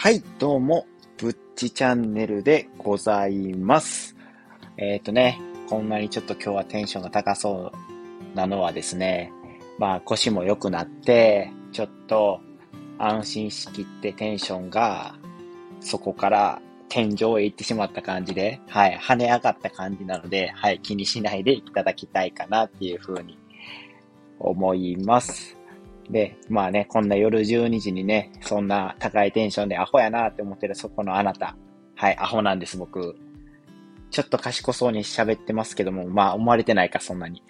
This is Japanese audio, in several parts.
はい、どうも、ぶっちチャンネルでございます。えっ、ー、とね、こんなにちょっと今日はテンションが高そうなのはですね、まあ腰も良くなって、ちょっと安心しきってテンションがそこから天井へ行ってしまった感じで、はい、跳ね上がった感じなので、はい、気にしないでいただきたいかなっていうふうに思います。で、まあね、こんな夜12時にね、そんな高いテンションでアホやなって思ってるそこのあなた。はい、アホなんです、僕。ちょっと賢そうに喋ってますけども、まあ思われてないか、そんなに。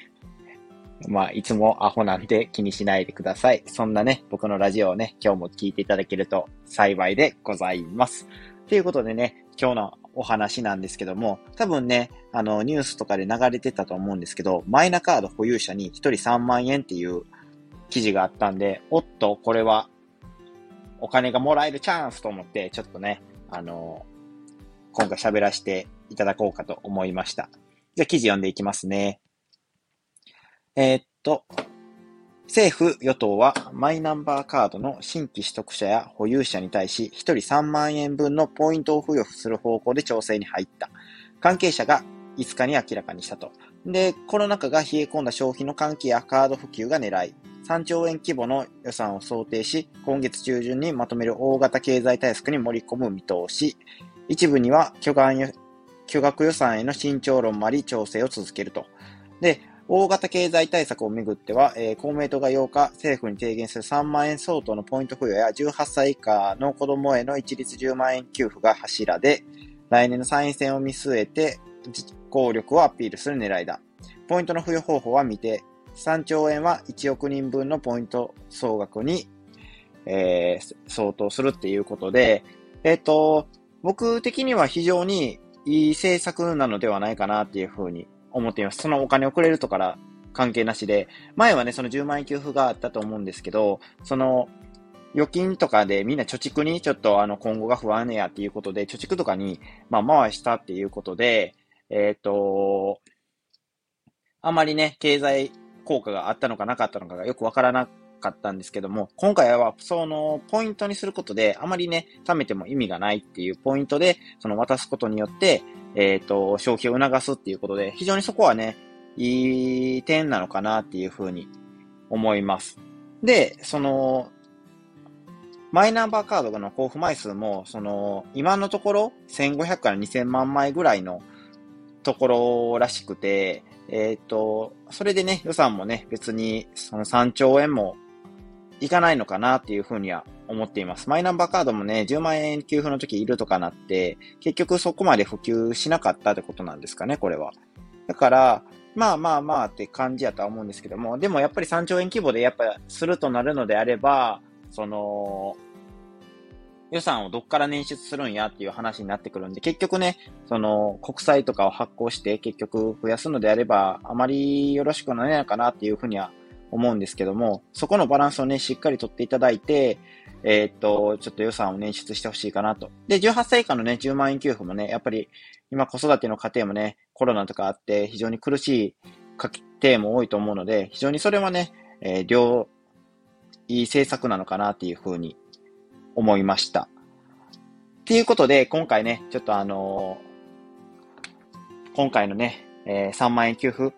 まあ、いつもアホなんで気にしないでください。そんなね、僕のラジオをね、今日も聞いていただけると幸いでございます。ということでね、今日のお話なんですけども、多分ね、あの、ニュースとかで流れてたと思うんですけど、マイナカード保有者に1人3万円っていう記事があったんで、おっと、これはお金がもらえるチャンスと思って、ちょっとね、あの、今回喋らせていただこうかと思いました。じゃあ記事読んでいきますね。えー、っと、政府・与党はマイナンバーカードの新規取得者や保有者に対し1人3万円分のポイントを付与する方向で調整に入った。関係者が5日に明らかにしたと。で、コロナ禍が冷え込んだ消費の喚起やカード普及が狙い、3兆円規模の予算を想定し、今月中旬にまとめる大型経済対策に盛り込む見通し、一部には巨額予算への慎重論もあり調整を続けると。で、大型経済対策をめぐっては、えー、公明党が8日、政府に提言する3万円相当のポイント付与や18歳以下の子供への一律10万円給付が柱で、来年の参院選を見据えて実行力をアピールする狙いだ。ポイントの付与方法は未定。3兆円は1億人分のポイント総額に、えー、相当するっていうことで、えっ、ー、と、僕的には非常にいい政策なのではないかなっていうふうに思っています。そのお金をくれるとから関係なしで、前はね、その10万円給付があったと思うんですけど、その、預金とかでみんな貯蓄にちょっとあの今後が不安やっていうことで、貯蓄とかに、まあ回したっていうことで、えっ、と、あまりね、経済効果があったのかなかったのかがよくわからなかったんですけども、今回はそのポイントにすることで、あまりね、貯めても意味がないっていうポイントで、その渡すことによって、えっ、ー、と、消費を促すっていうことで、非常にそこはね、いい点なのかなっていうふうに思います。で、その、マイナンバーカードの交付枚数も、その、今のところ1500から2000万枚ぐらいのところらしくて、えっ、ー、と、それでね、予算もね、別にその3兆円もいかないのかなっていうふうには思っています。マイナンバーカードもね、10万円給付の時いるとかなって、結局そこまで普及しなかったってことなんですかね、これは。だから、まあまあまあって感じやとは思うんですけども、でもやっぱり3兆円規模でやっぱするとなるのであれば、その、予算をどっから捻出するんやっていう話になってくるんで、結局ね、その国債とかを発行して結局増やすのであれば、あまりよろしくないのかなっていうふうには思うんですけども、そこのバランスをね、しっかりとっていただいて、えー、っと、ちょっと予算を捻出してほしいかなと。で、18歳以下のね、10万円給付もね、やっぱり今子育ての家庭もね、コロナとかあって非常に苦しい家庭も多いと思うので、非常にそれはね、えー、両、いい政策なのかなっていうふうに思いました。っていうことで、今回ね、ちょっとあのー、今回のね、えー、3万円給付、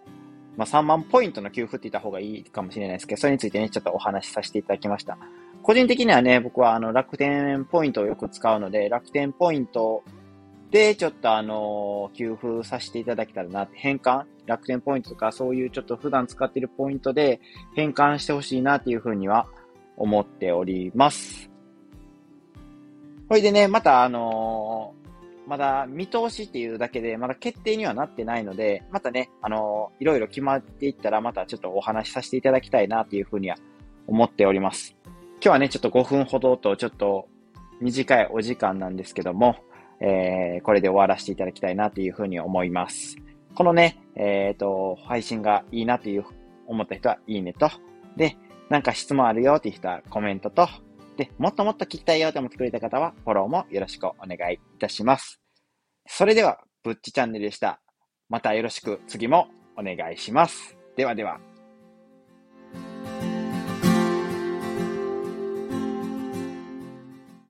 まあ、3万ポイントの給付って言った方がいいかもしれないですけど、それについてね、ちょっとお話しさせていただきました。個人的にはね、僕はあの楽天ポイントをよく使うので、楽天ポイントでちょっとあの、給付させていただけたらなって、変換楽天ポイントとかそういうちょっと普段使っているポイントで変換してほしいなっていうふうには思っております。それでね、またあのまだ見通しっていうだけで、まだ決定にはなってないので、またね、あのいろいろ決まっていったら、またちょっとお話しさせていただきたいなっていうふうには思っております。今日はね、ちょっと5分ほどとちょっと短いお時間なんですけども、えー、これで終わらせていただきたいなというふうに思います。このね、えっ、ー、と、配信がいいなという思った人はいいねと、で、なんか質問あるよっていう人はコメントと、で、もっともっと聞きたいよと思ってくれた方はフォローもよろしくお願いいたします。それでは、ぶっちチャンネルでした。またよろしく次もお願いします。ではでは。